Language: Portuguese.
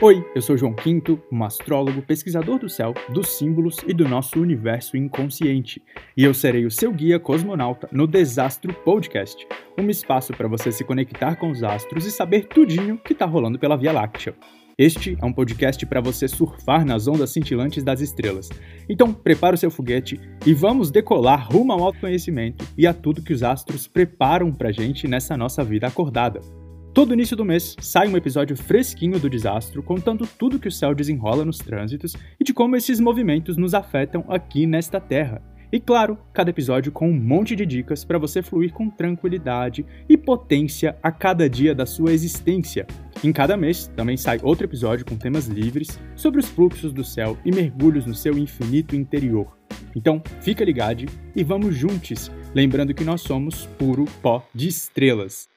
Oi, eu sou João Quinto, um astrólogo, pesquisador do céu, dos símbolos e do nosso universo inconsciente. E eu serei o seu guia cosmonauta no Desastro Podcast, um espaço para você se conectar com os astros e saber tudinho que tá rolando pela Via Láctea. Este é um podcast para você surfar nas ondas cintilantes das estrelas. Então, prepara o seu foguete e vamos decolar rumo ao autoconhecimento e a tudo que os astros preparam pra gente nessa nossa vida acordada. Todo início do mês sai um episódio fresquinho do desastro, contando tudo que o céu desenrola nos trânsitos e de como esses movimentos nos afetam aqui nesta Terra. E claro, cada episódio com um monte de dicas para você fluir com tranquilidade e potência a cada dia da sua existência. Em cada mês também sai outro episódio com temas livres sobre os fluxos do céu e mergulhos no seu infinito interior. Então, fica ligado e vamos juntos, lembrando que nós somos puro pó de estrelas.